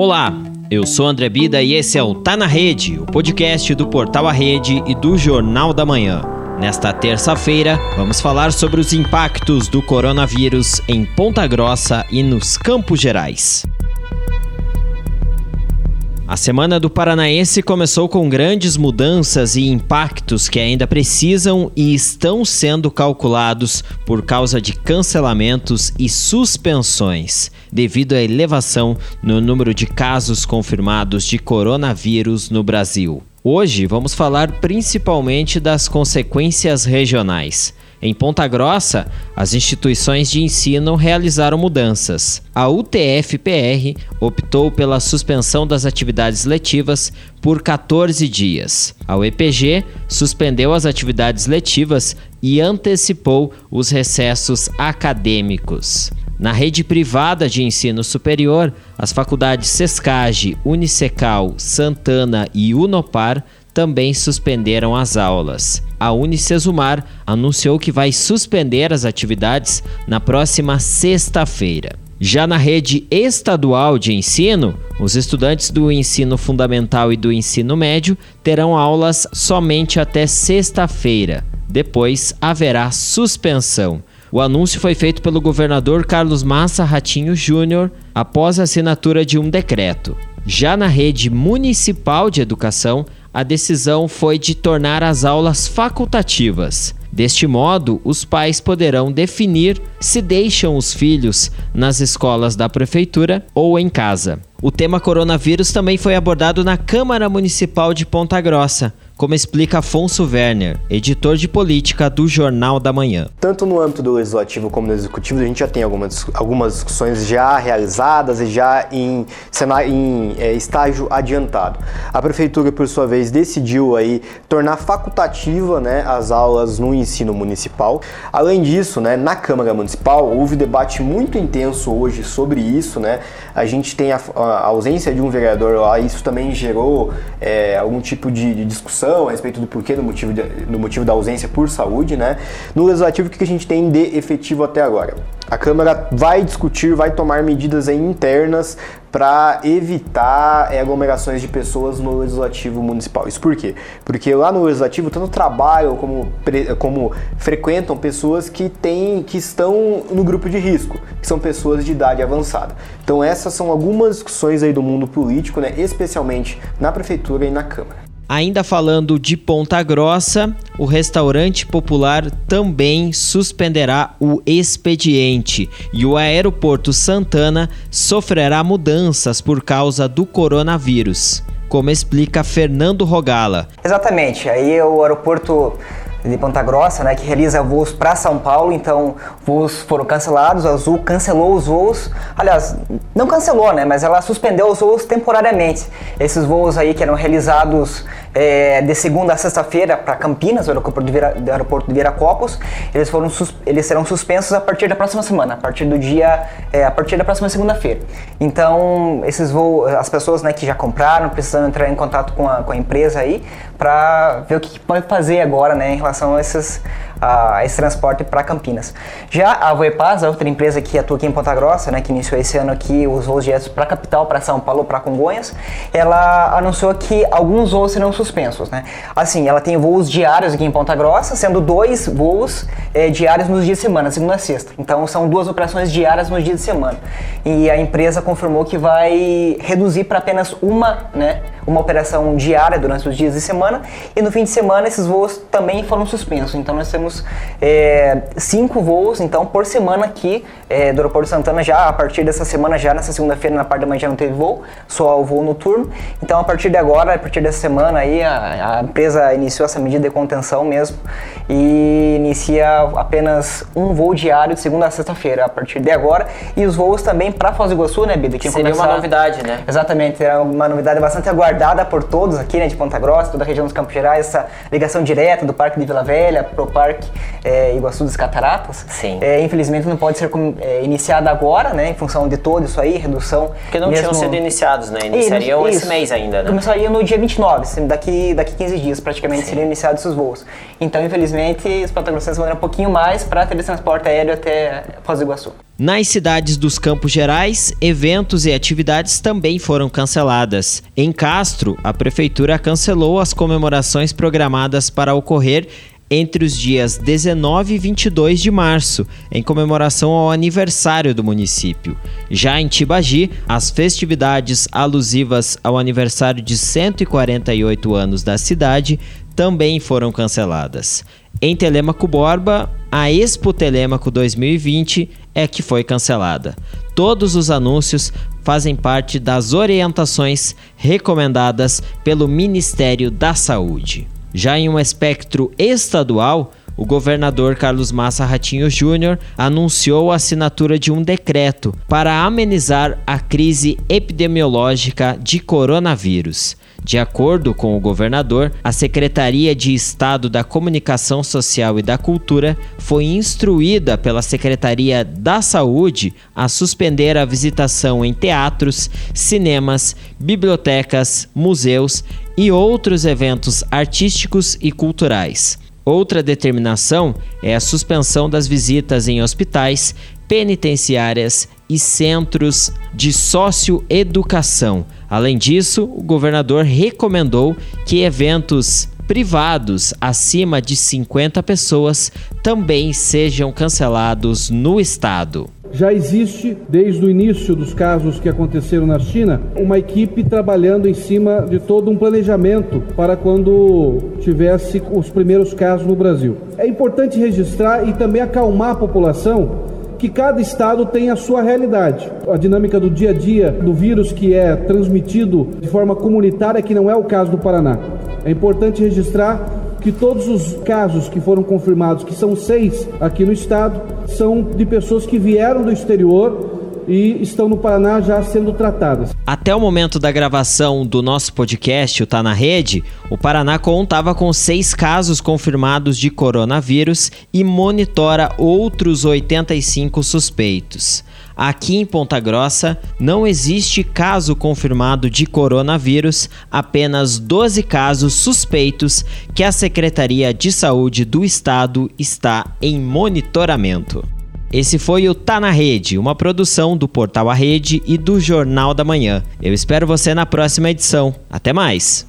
Olá, eu sou André Bida e esse é o Tá na Rede, o podcast do Portal A Rede e do Jornal da Manhã. Nesta terça-feira, vamos falar sobre os impactos do coronavírus em Ponta Grossa e nos Campos Gerais. A Semana do Paranaense começou com grandes mudanças e impactos que ainda precisam e estão sendo calculados por causa de cancelamentos e suspensões, devido à elevação no número de casos confirmados de coronavírus no Brasil. Hoje vamos falar principalmente das consequências regionais. Em Ponta Grossa, as instituições de ensino realizaram mudanças. A UTF-PR optou pela suspensão das atividades letivas por 14 dias. A UEPG suspendeu as atividades letivas e antecipou os recessos acadêmicos. Na rede privada de ensino superior, as faculdades Sescage, Unicecal, Santana e Unopar também suspenderam as aulas. A Unicesumar anunciou que vai suspender as atividades na próxima sexta-feira. Já na rede estadual de ensino, os estudantes do ensino fundamental e do ensino médio terão aulas somente até sexta-feira. Depois haverá suspensão. O anúncio foi feito pelo governador Carlos Massa Ratinho Júnior após a assinatura de um decreto. Já na rede municipal de educação, a decisão foi de tornar as aulas facultativas. Deste modo, os pais poderão definir se deixam os filhos nas escolas da prefeitura ou em casa. O tema coronavírus também foi abordado na Câmara Municipal de Ponta Grossa, como explica Afonso Werner, editor de política do Jornal da Manhã. Tanto no âmbito do legislativo como no executivo, a gente já tem algumas, algumas discussões já realizadas e já em, em é, estágio adiantado. A prefeitura, por sua vez, decidiu aí tornar facultativa né, as aulas no ensino municipal. Além disso, né, na Câmara Municipal houve debate muito intenso hoje sobre isso. Né? A gente tem a, a ausência de um vereador lá, isso também gerou é, algum tipo de, de discussão discussão a respeito do porquê do motivo, de, do motivo da ausência por saúde, né? No legislativo, o que a gente tem de efetivo até agora? A Câmara vai discutir, vai tomar medidas internas para evitar é, aglomerações de pessoas no legislativo municipal. Isso por quê? Porque lá no legislativo tanto trabalham como, como frequentam pessoas que têm, que estão no grupo de risco, que são pessoas de idade avançada. Então essas são algumas discussões aí do mundo político, né, especialmente na prefeitura e na Câmara. Ainda falando de Ponta Grossa, o restaurante popular também suspenderá o expediente e o aeroporto Santana sofrerá mudanças por causa do coronavírus, como explica Fernando Rogala. Exatamente, aí o aeroporto de Ponta Grossa, né, que realiza voos para São Paulo, então voos foram cancelados, a Azul cancelou os voos, aliás, não cancelou, né, mas ela suspendeu os voos temporariamente. Esses voos aí que eram realizados é, de segunda a sexta-feira para Campinas, o aeroporto de, Vira, do aeroporto de Viracopos, eles, foram eles serão suspensos a partir da próxima semana, a partir do dia, é, a partir da próxima segunda-feira. Então, esses voos, as pessoas né, que já compraram, precisam entrar em contato com a, com a empresa aí, para ver o que, que pode fazer agora né, em relação a esses a esse transporte para Campinas. Já a Voepaz, a outra empresa que atua aqui em Ponta Grossa, né, que iniciou esse ano aqui os voos diretos para a capital, para São Paulo, para Congonhas, ela anunciou que alguns voos serão suspensos. Né? Assim, ela tem voos diários aqui em Ponta Grossa, sendo dois voos é, diários nos dias de semana, segunda a sexta. Então são duas operações diárias nos dias de semana. E a empresa confirmou que vai reduzir para apenas uma, né, uma operação diária durante os dias de semana. E no fim de semana esses voos também foram suspensos. Então nós temos é, cinco voos então por semana aqui é, do aeroporto Santana já a partir dessa semana já nessa segunda-feira na parte da manhã já não teve voo só o voo noturno. Então a partir de agora a partir dessa semana aí a, a empresa iniciou essa medida de contenção mesmo e inicia apenas um voo diário de segunda a sexta-feira a partir de agora. E os voos também para Foz do Iguaçu né Bida que seria começar... uma novidade né? Exatamente é uma novidade bastante aguardada por todos aqui né de Ponta Grossa toda a região dos Campos Gerais essa ligação direta do Parque de Vila Velha pro Parque é, Iguaçu das Cataratas. Sim. É, infelizmente não pode ser é, iniciada agora, né? Em função de todo isso aí, redução. Porque não mesmo... tinham sido iniciados, né? Iniciariam isso, esse mês ainda, né? Começaria no dia 29, daqui, daqui 15 dias praticamente Sim. seriam iniciados esses voos. Então, infelizmente, os patrocinadores vão dar um pouquinho mais para ter esse transporte aéreo até Foz do Iguaçu. Nas cidades dos Campos Gerais, eventos e atividades também foram canceladas. Em Castro, a prefeitura cancelou as comemorações programadas para ocorrer entre os dias 19 e 22 de março, em comemoração ao aniversário do município. Já em Tibagi, as festividades alusivas ao aniversário de 148 anos da cidade também foram canceladas. Em Telemaco Borba, a Expo Telemaco 2020 é que foi cancelada. Todos os anúncios fazem parte das orientações recomendadas pelo Ministério da Saúde. Já em um espectro estadual, o governador Carlos Massa Ratinho Júnior anunciou a assinatura de um decreto para amenizar a crise epidemiológica de coronavírus. De acordo com o governador, a Secretaria de Estado da Comunicação Social e da Cultura foi instruída pela Secretaria da Saúde a suspender a visitação em teatros, cinemas, bibliotecas, museus e outros eventos artísticos e culturais. Outra determinação é a suspensão das visitas em hospitais, penitenciárias e centros de socioeducação. Além disso, o governador recomendou que eventos privados acima de 50 pessoas também sejam cancelados no estado. Já existe, desde o início dos casos que aconteceram na China, uma equipe trabalhando em cima de todo um planejamento para quando tivesse os primeiros casos no Brasil. É importante registrar e também acalmar a população que cada estado tem a sua realidade. A dinâmica do dia a dia do vírus que é transmitido de forma comunitária, que não é o caso do Paraná. É importante registrar que todos os casos que foram confirmados, que são seis aqui no estado, são de pessoas que vieram do exterior e estão no Paraná já sendo tratadas. Até o momento da gravação do nosso podcast, o Tá na Rede, o Paraná contava com seis casos confirmados de coronavírus e monitora outros 85 suspeitos. Aqui em Ponta Grossa não existe caso confirmado de coronavírus, apenas 12 casos suspeitos que a Secretaria de Saúde do Estado está em monitoramento. Esse foi o Tá na Rede, uma produção do Portal A Rede e do Jornal da Manhã. Eu espero você na próxima edição. Até mais!